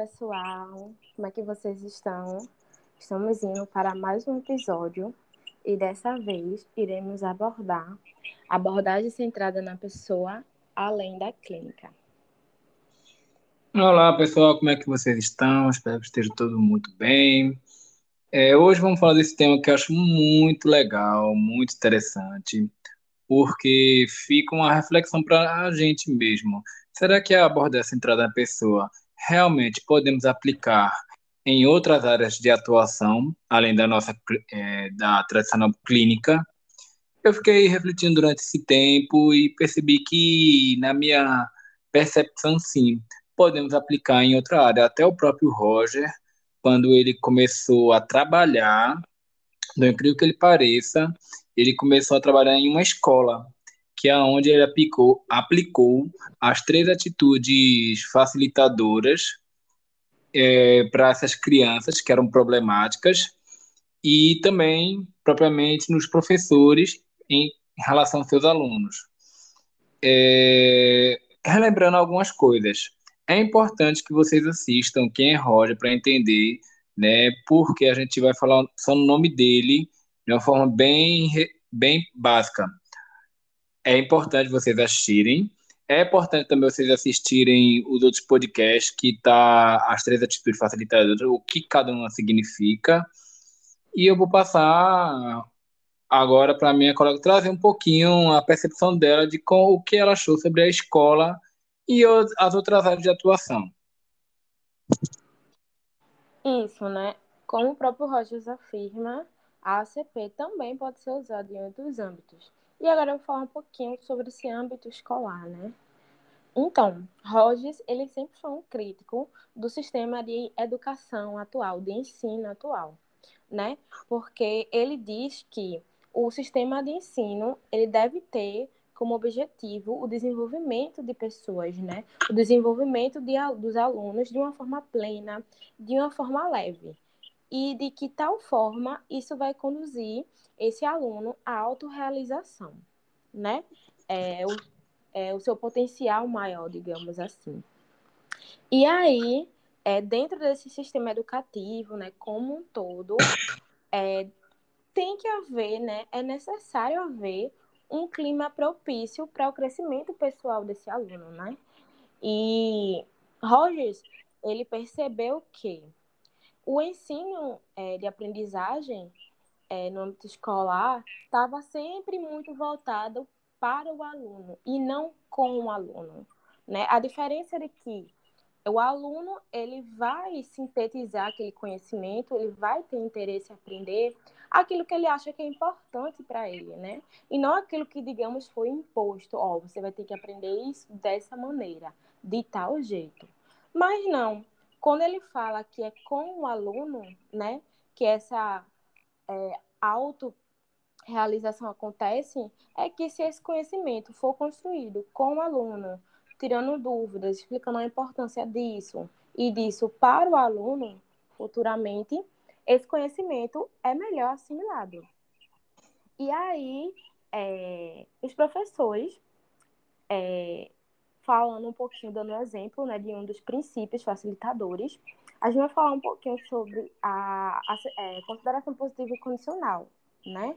pessoal, como é que vocês estão? Estamos indo para mais um episódio e dessa vez iremos abordar abordagem centrada na pessoa além da clínica. Olá pessoal, como é que vocês estão? Espero que esteja tudo muito bem. É, hoje vamos falar desse tema que eu acho muito legal, muito interessante, porque fica uma reflexão para a gente mesmo. Será que a abordagem centrada na pessoa realmente podemos aplicar em outras áreas de atuação, além da nossa é, da tradicional clínica. Eu fiquei refletindo durante esse tempo e percebi que, na minha percepção, sim, podemos aplicar em outra área. Até o próprio Roger, quando ele começou a trabalhar, não incrível que ele pareça, ele começou a trabalhar em uma escola que é onde ele aplicou, aplicou as três atitudes facilitadoras é, para essas crianças que eram problemáticas e também propriamente nos professores em relação aos seus alunos. É, relembrando algumas coisas, é importante que vocês assistam quem é Roger para entender, né, porque a gente vai falar só no nome dele de uma forma bem bem básica é importante vocês assistirem. É importante também vocês assistirem os outros podcasts que tá as três atitudes facilitadoras, o que cada uma significa. E eu vou passar agora para minha colega trazer um pouquinho a percepção dela de com, o que ela achou sobre a escola e as outras áreas de atuação. Isso, né? Como o próprio Rogers afirma, a ACP também pode ser usada em outros âmbitos. E agora eu vou falar um pouquinho sobre esse âmbito escolar, né? Então, Rogers, ele sempre foi um crítico do sistema de educação atual, de ensino atual, né? Porque ele diz que o sistema de ensino, ele deve ter como objetivo o desenvolvimento de pessoas, né? O desenvolvimento de, dos alunos de uma forma plena, de uma forma leve e de que tal forma isso vai conduzir esse aluno à autorrealização, né? É o, é o seu potencial maior, digamos assim. E aí, é, dentro desse sistema educativo, né, como um todo, é, tem que haver, né, é necessário haver um clima propício para o crescimento pessoal desse aluno, né? E Rogers, ele percebeu que o ensino é, de aprendizagem é, no âmbito escolar estava sempre muito voltado para o aluno e não com o aluno. Né? A diferença é que o aluno ele vai sintetizar aquele conhecimento, ele vai ter interesse em aprender aquilo que ele acha que é importante para ele, né? E não aquilo que, digamos, foi imposto. Ó, oh, você vai ter que aprender isso dessa maneira, de tal jeito. Mas não, quando ele fala que é com o aluno, né, que essa é, autorrealização acontece, é que se esse conhecimento for construído com o aluno, tirando dúvidas, explicando a importância disso e disso para o aluno, futuramente, esse conhecimento é melhor assimilado. E aí, é, os professores é, falando um pouquinho, dando um exemplo né, de um dos princípios facilitadores, a gente vai falar um pouquinho sobre a, a é, consideração positiva e condicional, né?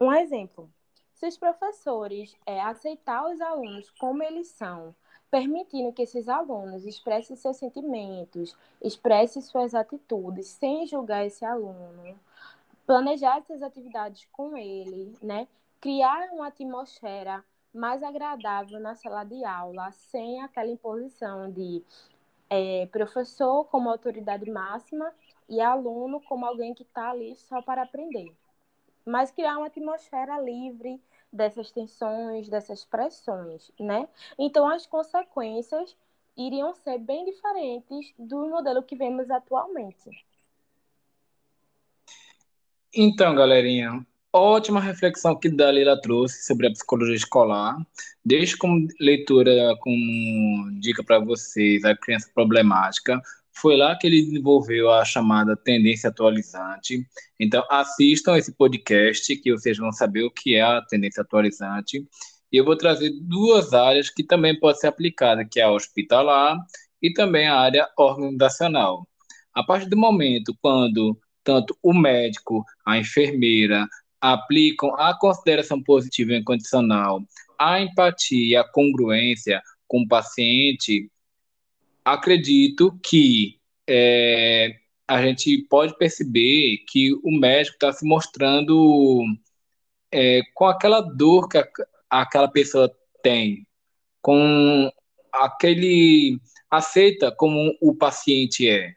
Um exemplo, se os professores é, aceitar os alunos como eles são, permitindo que esses alunos expressem seus sentimentos, expressem suas atitudes, sem julgar esse aluno, planejar essas atividades com ele, né? Criar uma atmosfera mais agradável na sala de aula, sem aquela imposição de é, professor como autoridade máxima e aluno como alguém que está ali só para aprender. Mas criar uma atmosfera livre dessas tensões, dessas pressões, né? Então, as consequências iriam ser bem diferentes do modelo que vemos atualmente. Então, galerinha, Ótima reflexão que Dalila trouxe sobre a psicologia escolar. Deixo como leitura, como dica para vocês, a criança problemática. Foi lá que ele desenvolveu a chamada tendência atualizante. Então, assistam esse podcast que vocês vão saber o que é a tendência atualizante. E eu vou trazer duas áreas que também podem ser aplicadas, que é a hospitalar e também a área organizacional. A partir do momento quando tanto o médico, a enfermeira aplicam a consideração positiva e incondicional, a empatia, a congruência com o paciente, acredito que é, a gente pode perceber que o médico está se mostrando é, com aquela dor que a, aquela pessoa tem, com aquele aceita como o paciente é,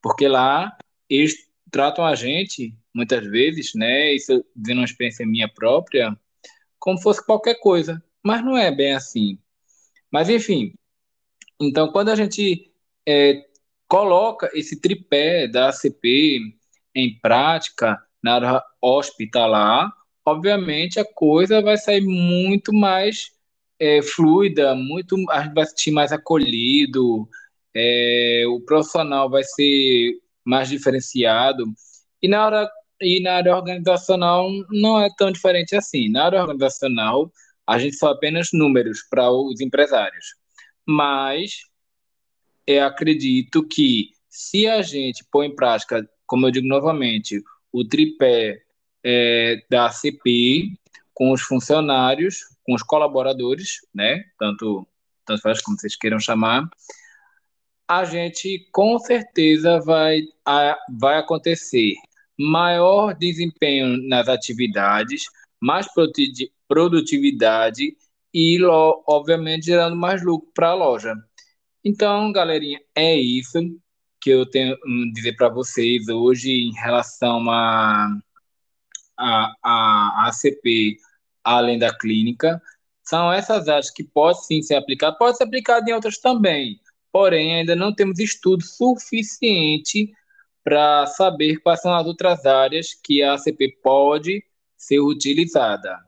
porque lá eles tratam a gente muitas vezes, né? Isso dizendo uma experiência minha própria, como fosse qualquer coisa, mas não é bem assim. Mas enfim, então quando a gente é, coloca esse tripé da ACP em prática na área hospitalar, obviamente a coisa vai sair muito mais é, fluida, muito a gente vai se sentir mais acolhido, é, o profissional vai ser mais diferenciado. E na, hora, e na área organizacional não é tão diferente assim. Na área organizacional, a gente só apenas números para os empresários. Mas eu acredito que se a gente põe em prática, como eu digo novamente, o tripé é, da ACP com os funcionários, com os colaboradores, né? Tanto, tanto faz como vocês queiram chamar, a gente com certeza vai, a, vai acontecer maior desempenho nas atividades, mais produtividade e, obviamente, gerando mais lucro para a loja. Então, galerinha, é isso que eu tenho a dizer para vocês hoje em relação a, a, a ACP além da clínica. São essas áreas que podem sim ser aplicadas, pode ser aplicado em outras também, porém ainda não temos estudo suficiente para saber quais são as outras áreas que a ACP pode ser utilizada.